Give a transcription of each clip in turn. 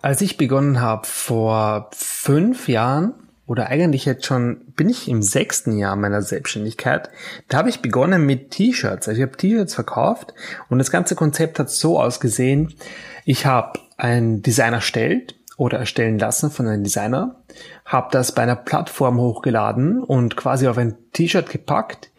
Als ich begonnen habe vor fünf Jahren oder eigentlich jetzt schon bin ich im sechsten Jahr meiner Selbstständigkeit, da habe ich begonnen mit T-Shirts. Also ich habe T-Shirts verkauft und das ganze Konzept hat so ausgesehen, ich habe einen Designer erstellt oder erstellen lassen von einem Designer, habe das bei einer Plattform hochgeladen und quasi auf ein T-Shirt gepackt.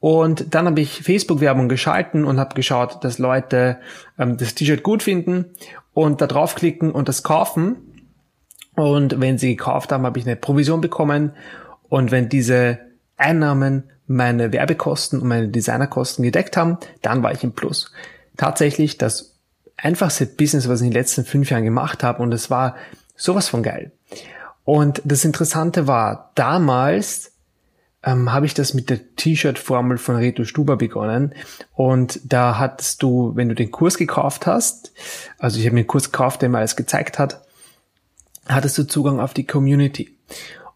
Und dann habe ich Facebook-Werbung geschalten und habe geschaut, dass Leute ähm, das T-Shirt gut finden und da draufklicken und das kaufen. Und wenn sie gekauft haben, habe ich eine Provision bekommen. Und wenn diese Einnahmen meine Werbekosten und meine Designerkosten gedeckt haben, dann war ich im Plus. Tatsächlich das einfachste Business, was ich in den letzten fünf Jahren gemacht habe und es war sowas von geil. Und das Interessante war, damals ähm, habe ich das mit der T-Shirt-Formel von Reto Stuber begonnen. Und da hattest du, wenn du den Kurs gekauft hast, also ich habe mir einen Kurs gekauft, der mir alles gezeigt hat, hattest du Zugang auf die Community.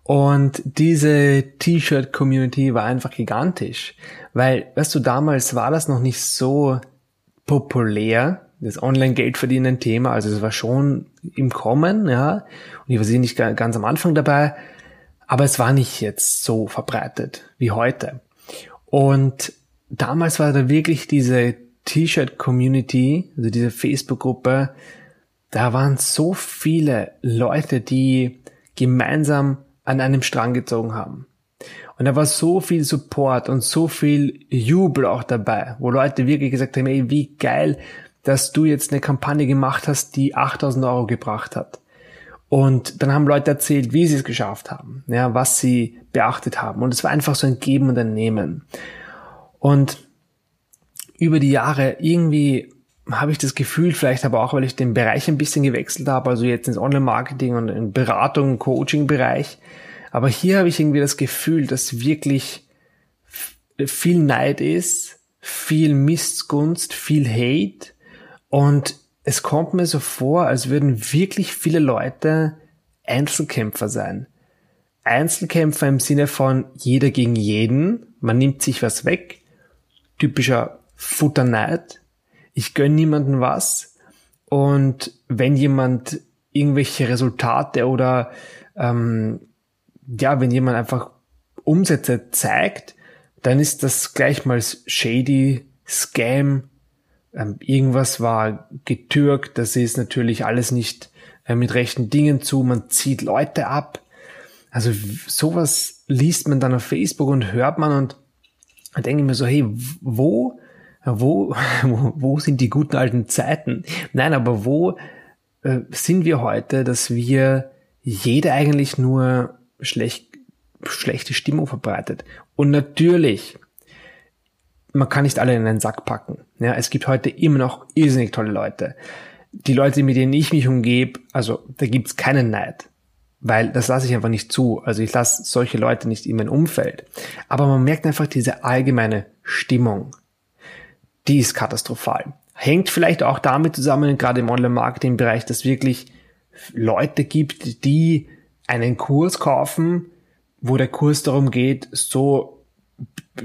Und diese T-Shirt-Community war einfach gigantisch, weil, weißt du, damals war das noch nicht so populär, das Online-Geld-Verdienen-Thema, also es war schon im Kommen, ja, und ich war nicht ganz am Anfang dabei, aber es war nicht jetzt so verbreitet wie heute. Und damals war da wirklich diese T-Shirt-Community, also diese Facebook-Gruppe, da waren so viele Leute, die gemeinsam an einem Strang gezogen haben. Und da war so viel Support und so viel Jubel auch dabei, wo Leute wirklich gesagt haben, ey, wie geil, dass du jetzt eine Kampagne gemacht hast, die 8000 Euro gebracht hat. Und dann haben Leute erzählt, wie sie es geschafft haben, ja, was sie beachtet haben. Und es war einfach so ein Geben und ein Nehmen. Und über die Jahre irgendwie habe ich das Gefühl, vielleicht aber auch, weil ich den Bereich ein bisschen gewechselt habe, also jetzt ins Online-Marketing und in Beratung, Coaching-Bereich. Aber hier habe ich irgendwie das Gefühl, dass wirklich viel Neid ist, viel Missgunst, viel Hate und es kommt mir so vor, als würden wirklich viele Leute Einzelkämpfer sein. Einzelkämpfer im Sinne von jeder gegen jeden, man nimmt sich was weg, typischer Futterneid, ich gönn niemandem was. Und wenn jemand irgendwelche Resultate oder ähm, ja, wenn jemand einfach Umsätze zeigt, dann ist das gleich mal shady, Scam, ähm, irgendwas war getürkt, das ist natürlich alles nicht äh, mit rechten Dingen zu, man zieht Leute ab. Also sowas liest man dann auf Facebook und hört man und denke ich mir so, hey, wo, wo, wo sind die guten alten Zeiten? Nein, aber wo äh, sind wir heute, dass wir jeder eigentlich nur schlecht, schlechte Stimmung verbreitet? Und natürlich, man kann nicht alle in einen Sack packen. Ja, es gibt heute immer noch irrsinnig tolle Leute. Die Leute, mit denen ich mich umgebe, also da gibt's keinen Neid. Weil das lasse ich einfach nicht zu. Also ich lasse solche Leute nicht in mein Umfeld. Aber man merkt einfach diese allgemeine Stimmung. Die ist katastrophal. Hängt vielleicht auch damit zusammen, gerade im Online-Marketing-Bereich, dass wirklich Leute gibt, die einen Kurs kaufen, wo der Kurs darum geht, so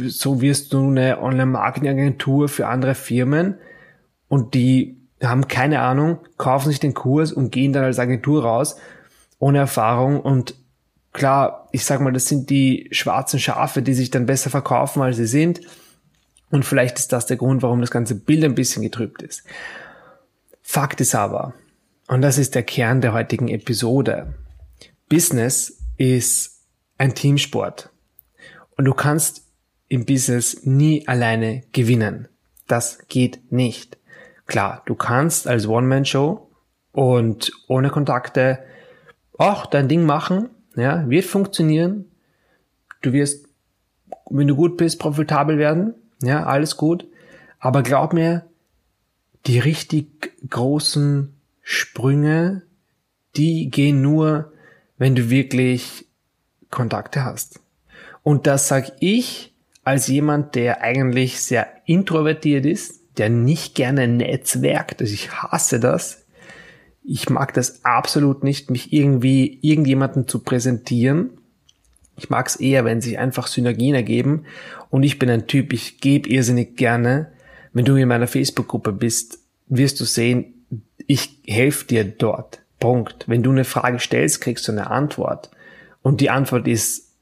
so wirst du eine Online-Marketing-Agentur für andere Firmen und die haben keine Ahnung, kaufen sich den Kurs und gehen dann als Agentur raus ohne Erfahrung und klar, ich sag mal, das sind die schwarzen Schafe, die sich dann besser verkaufen, als sie sind und vielleicht ist das der Grund, warum das ganze Bild ein bisschen getrübt ist. Fakt ist aber, und das ist der Kern der heutigen Episode, Business ist ein Teamsport. Und du kannst im Business nie alleine gewinnen. Das geht nicht. Klar, du kannst als One-Man-Show und ohne Kontakte auch dein Ding machen, ja, wird funktionieren. Du wirst, wenn du gut bist, profitabel werden, ja, alles gut. Aber glaub mir, die richtig großen Sprünge, die gehen nur, wenn du wirklich Kontakte hast. Und das sage ich als jemand, der eigentlich sehr introvertiert ist, der nicht gerne netzwerkt. Also ich hasse das. Ich mag das absolut nicht, mich irgendwie irgendjemanden zu präsentieren. Ich mag es eher, wenn sich einfach Synergien ergeben. Und ich bin ein Typ, ich gebe irrsinnig gerne. Wenn du in meiner Facebook-Gruppe bist, wirst du sehen, ich helfe dir dort. Punkt. Wenn du eine Frage stellst, kriegst du eine Antwort. Und die Antwort ist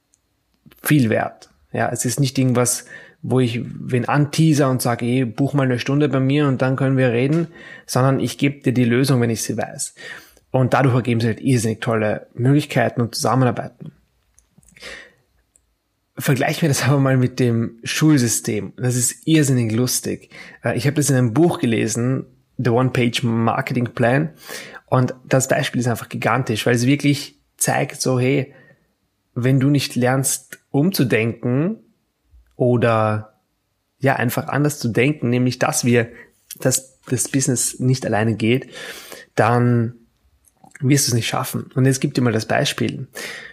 viel wert. Ja, es ist nicht irgendwas, wo ich wen anteaser und sage, ey, buch mal eine Stunde bei mir und dann können wir reden, sondern ich gebe dir die Lösung, wenn ich sie weiß. Und dadurch ergeben sich halt irrsinnig tolle Möglichkeiten und Zusammenarbeiten. Vergleichen wir das aber mal mit dem Schulsystem. Das ist irrsinnig lustig. Äh, ich habe das in einem Buch gelesen, The One-Page Marketing Plan. Und das Beispiel ist einfach gigantisch, weil es wirklich zeigt so, hey, wenn du nicht lernst umzudenken oder ja, einfach anders zu denken, nämlich dass wir, dass das Business nicht alleine geht, dann wirst du es nicht schaffen. Und jetzt gibt dir mal das Beispiel.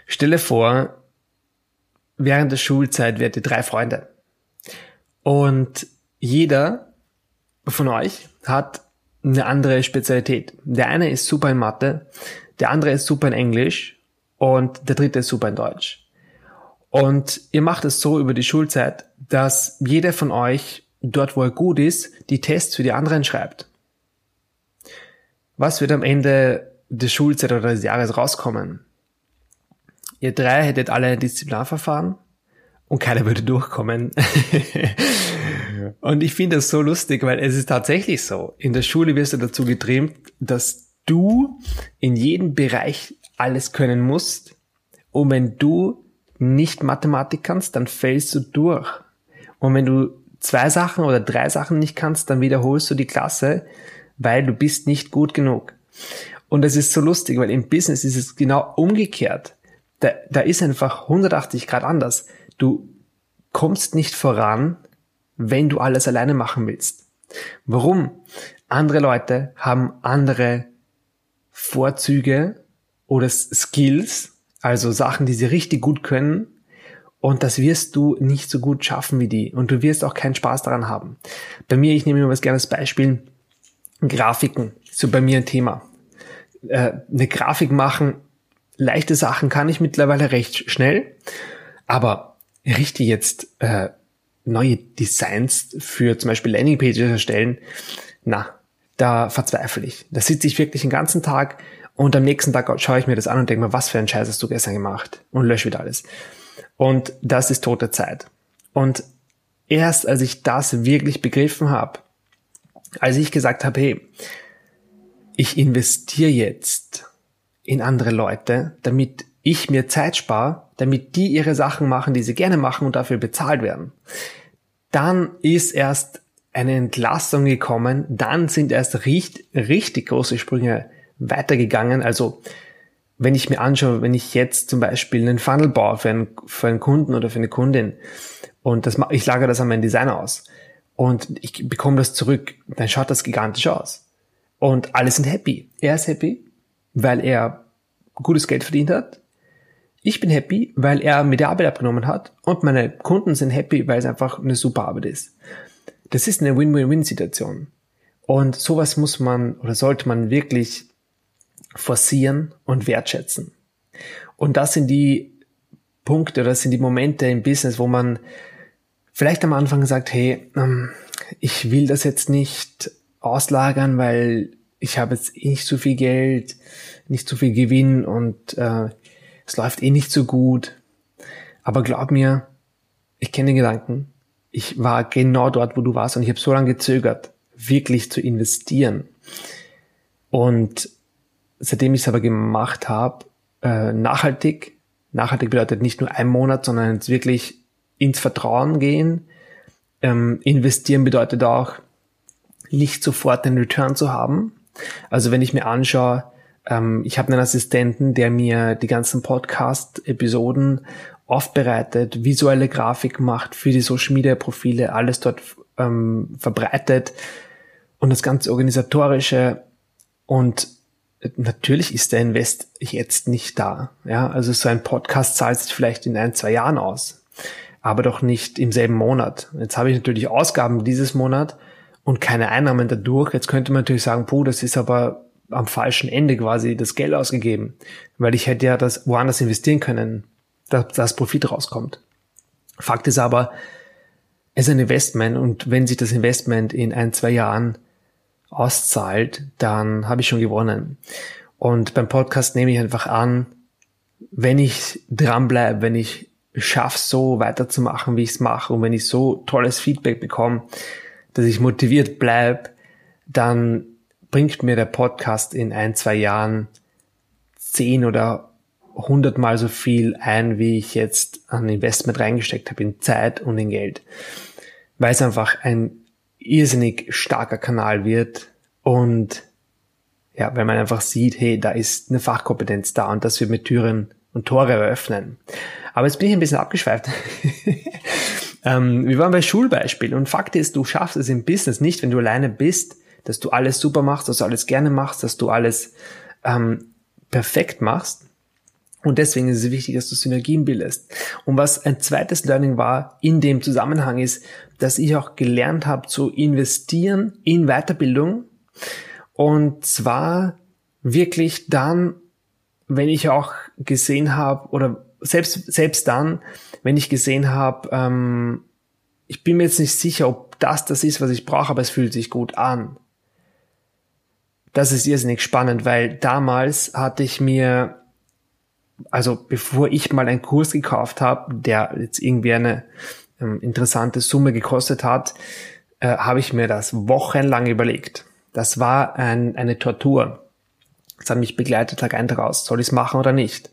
Stelle vor, während der Schulzeit werdet ihr drei Freunde. Und jeder von euch hat eine andere Spezialität. Der eine ist super in Mathe, der andere ist super in Englisch und der dritte ist super in Deutsch. Und ihr macht es so über die Schulzeit, dass jeder von euch dort, wo er gut ist, die Tests für die anderen schreibt. Was wird am Ende der Schulzeit oder des Jahres rauskommen? Ihr drei hättet alle ein Disziplinarverfahren und keiner würde durchkommen. Und ich finde das so lustig, weil es ist tatsächlich so. In der Schule wirst du dazu getrimmt, dass du in jedem Bereich alles können musst. Und wenn du nicht Mathematik kannst, dann fällst du durch. Und wenn du zwei Sachen oder drei Sachen nicht kannst, dann wiederholst du die Klasse, weil du bist nicht gut genug. Und das ist so lustig, weil im Business ist es genau umgekehrt. Da, da ist einfach 180 Grad anders. Du kommst nicht voran, wenn du alles alleine machen willst. Warum? Andere Leute haben andere Vorzüge oder Skills, also Sachen, die sie richtig gut können. Und das wirst du nicht so gut schaffen wie die. Und du wirst auch keinen Spaß daran haben. Bei mir, ich nehme immer was gerne als Beispiel, Grafiken. So bei mir ein Thema. Äh, eine Grafik machen, leichte Sachen kann ich mittlerweile recht schnell. Aber richtig jetzt äh, neue Designs für zum Beispiel Landingpages erstellen, na, da verzweifle ich. Da sitze ich wirklich den ganzen Tag und am nächsten Tag schaue ich mir das an und denke mir, was für ein Scheiß hast du gestern gemacht und lösche wieder alles. Und das ist tote Zeit. Und erst als ich das wirklich begriffen habe, als ich gesagt habe, hey, ich investiere jetzt in andere Leute, damit ich mir Zeit spare, damit die ihre Sachen machen, die sie gerne machen und dafür bezahlt werden. Dann ist erst eine Entlassung gekommen, dann sind erst richtig, richtig große Sprünge weitergegangen. Also wenn ich mir anschaue, wenn ich jetzt zum Beispiel einen Funnel baue für einen, für einen Kunden oder für eine Kundin und das, ich lagere das an meinen Designer aus und ich bekomme das zurück, dann schaut das gigantisch aus. Und alle sind happy. Er ist happy, weil er gutes Geld verdient hat. Ich bin happy, weil er mir die Arbeit abgenommen hat und meine Kunden sind happy, weil es einfach eine super Arbeit ist. Das ist eine Win-Win-Win-Situation. Und sowas muss man oder sollte man wirklich forcieren und wertschätzen. Und das sind die Punkte, das sind die Momente im Business, wo man vielleicht am Anfang sagt, hey, ähm, ich will das jetzt nicht auslagern, weil ich habe jetzt eh nicht so viel Geld, nicht so viel Gewinn und äh, es läuft eh nicht so gut. Aber glaub mir, ich kenne den Gedanken. Ich war genau dort, wo du warst und ich habe so lange gezögert, wirklich zu investieren. Und seitdem ich es aber gemacht habe, äh, nachhaltig, nachhaltig bedeutet nicht nur ein Monat, sondern jetzt wirklich ins Vertrauen gehen. Ähm, investieren bedeutet auch, nicht sofort den Return zu haben. Also wenn ich mir anschaue, ähm, ich habe einen Assistenten, der mir die ganzen Podcast-Episoden aufbereitet, visuelle Grafik macht für die Social-Media-Profile, alles dort ähm, verbreitet und das ganze organisatorische und natürlich ist der Invest jetzt nicht da. Ja, also so ein Podcast zahlt sich vielleicht in ein, zwei Jahren aus, aber doch nicht im selben Monat. Jetzt habe ich natürlich Ausgaben dieses Monat und keine Einnahmen dadurch. Jetzt könnte man natürlich sagen, puh, das ist aber am falschen Ende quasi das Geld ausgegeben, weil ich hätte ja das woanders investieren können, dass das Profit rauskommt. Fakt ist aber, es ist ein Investment und wenn sich das Investment in ein, zwei Jahren auszahlt, dann habe ich schon gewonnen. Und beim Podcast nehme ich einfach an, wenn ich dranbleibe, wenn ich schaffe, so weiterzumachen, wie ich es mache und wenn ich so tolles Feedback bekomme, dass ich motiviert bleibe, dann bringt mir der Podcast in ein, zwei Jahren zehn oder hundertmal so viel ein, wie ich jetzt an Investment reingesteckt habe, in Zeit und in Geld. Weil es einfach ein irrsinnig starker Kanal wird und ja, weil man einfach sieht, hey, da ist eine Fachkompetenz da und das wird mit Türen und Tore eröffnen. Aber jetzt bin ich ein bisschen abgeschweift. ähm, wir waren bei Schulbeispiel und Fakt ist, du schaffst es im Business nicht, wenn du alleine bist, dass du alles super machst, dass du alles gerne machst, dass du alles ähm, perfekt machst. Und deswegen ist es wichtig, dass du Synergien bildest. Und was ein zweites Learning war in dem Zusammenhang ist, dass ich auch gelernt habe zu investieren in Weiterbildung. Und zwar wirklich dann, wenn ich auch gesehen habe, oder selbst, selbst dann, wenn ich gesehen habe, ähm, ich bin mir jetzt nicht sicher, ob das das ist, was ich brauche, aber es fühlt sich gut an. Das ist irrsinnig spannend, weil damals hatte ich mir also bevor ich mal einen Kurs gekauft habe, der jetzt irgendwie eine ähm, interessante Summe gekostet hat, äh, habe ich mir das wochenlang überlegt. Das war ein, eine Tortur. Das hat mich begleitet Tag ein, Tag aus. Soll ich es machen oder nicht?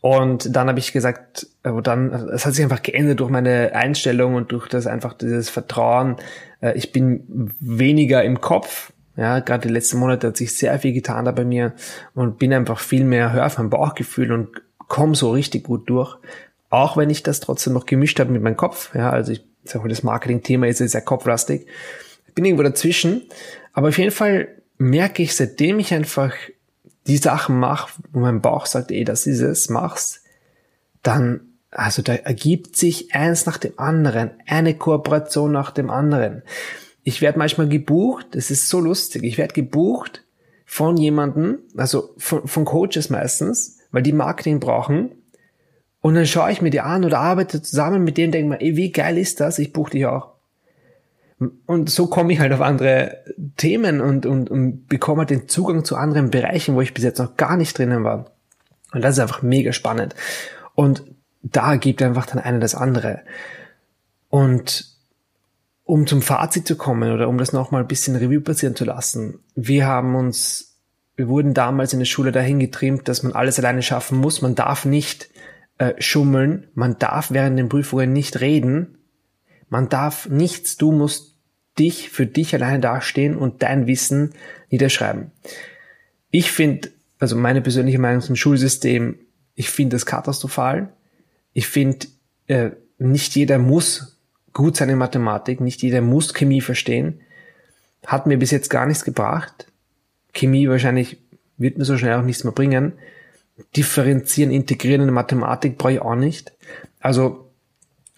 Und dann habe ich gesagt, äh, dann, es hat sich einfach geändert durch meine Einstellung und durch das einfach dieses Vertrauen. Äh, ich bin weniger im Kopf, ja, gerade die letzten Monate hat sich sehr viel getan da bei mir und bin einfach viel mehr hör auf mein Bauchgefühl und komme so richtig gut durch. Auch wenn ich das trotzdem noch gemischt habe mit meinem Kopf. Ja, also ich sage mal, das Marketing-Thema ist sehr kopflastig. Bin irgendwo dazwischen. Aber auf jeden Fall merke ich, seitdem ich einfach die Sachen mache, wo mein Bauch sagt, ey, das ist es, mach's, dann, also da ergibt sich eins nach dem anderen, eine Kooperation nach dem anderen. Ich werde manchmal gebucht, das ist so lustig, ich werde gebucht von jemanden, also von, von Coaches meistens, weil die Marketing brauchen. Und dann schaue ich mir die an oder arbeite zusammen mit denen, denke mir, ey, wie geil ist das? Ich buche dich auch. Und so komme ich halt auf andere Themen und, und, und bekomme halt den Zugang zu anderen Bereichen, wo ich bis jetzt noch gar nicht drinnen war. Und das ist einfach mega spannend. Und da gibt einfach dann einer das andere. Und um zum Fazit zu kommen oder um das nochmal ein bisschen Revue passieren zu lassen, wir haben uns, wir wurden damals in der Schule dahin getrimmt, dass man alles alleine schaffen muss. Man darf nicht äh, schummeln, man darf während den Prüfungen nicht reden, man darf nichts, du musst dich für dich alleine dastehen und dein Wissen niederschreiben. Ich finde, also meine persönliche Meinung zum Schulsystem, ich finde das katastrophal. Ich finde, äh, nicht jeder muss gut sein in Mathematik, nicht jeder muss Chemie verstehen. Hat mir bis jetzt gar nichts gebracht. Chemie wahrscheinlich wird mir so schnell auch nichts mehr bringen. Differenzieren, integrieren in Mathematik brauche ich auch nicht. Also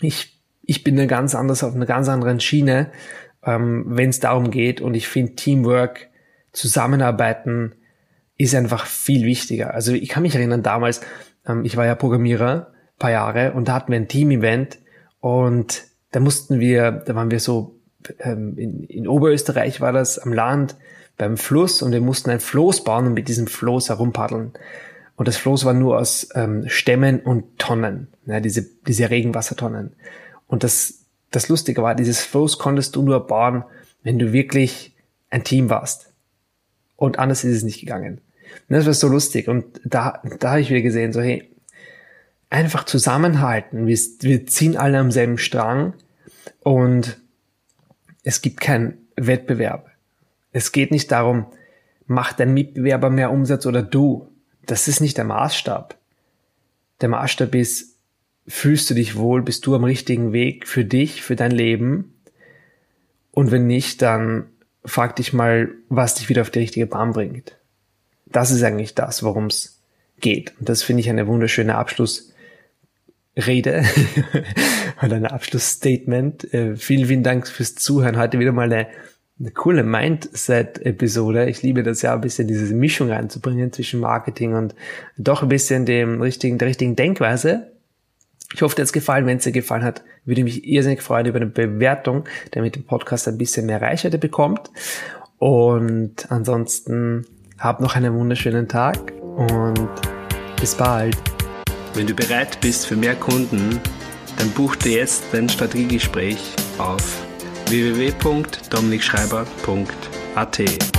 ich, ich bin eine ganz anders auf einer ganz anderen Schiene, ähm, wenn es darum geht. Und ich finde Teamwork, Zusammenarbeiten ist einfach viel wichtiger. Also ich kann mich erinnern damals, ähm, ich war ja Programmierer, paar Jahre, und da hatten wir ein Team-Event und da mussten wir, da waren wir so, ähm, in, in Oberösterreich war das am Land beim Fluss und wir mussten ein Floß bauen und mit diesem Floß herumpaddeln. Und das Floß war nur aus ähm, Stämmen und Tonnen, ja, diese, diese Regenwassertonnen. Und das, das Lustige war, dieses Floß konntest du nur bauen, wenn du wirklich ein Team warst. Und anders ist es nicht gegangen. Und das war so lustig. Und da, da habe ich wieder gesehen, so hey, einfach zusammenhalten. Wir, wir ziehen alle am selben Strang und es gibt keinen Wettbewerb. Es geht nicht darum, macht dein Mitbewerber mehr Umsatz oder du. Das ist nicht der Maßstab. Der Maßstab ist, fühlst du dich wohl, bist du am richtigen Weg für dich, für dein Leben? Und wenn nicht, dann frag dich mal, was dich wieder auf die richtige Bahn bringt. das ist eigentlich das, worum es geht. Und das finde ich eine wunderschöne Abschlussrede oder ein Abschlussstatement. Äh, vielen, vielen Dank fürs Zuhören. Heute wieder mal eine, eine coole Mindset-Episode. Ich liebe das ja ein bisschen diese Mischung reinzubringen zwischen Marketing und doch ein bisschen dem richtigen, der richtigen Denkweise. Ich hoffe, dir hat es gefallen. Wenn es dir gefallen hat, würde ich mich irrsinnig freuen über eine Bewertung, damit der Podcast ein bisschen mehr Reichweite bekommt. Und ansonsten hab noch einen wunderschönen Tag und bis bald. Wenn du bereit bist für mehr Kunden, dann buch dir jetzt dein Strategiegespräch auf www.dominikschreiber.at.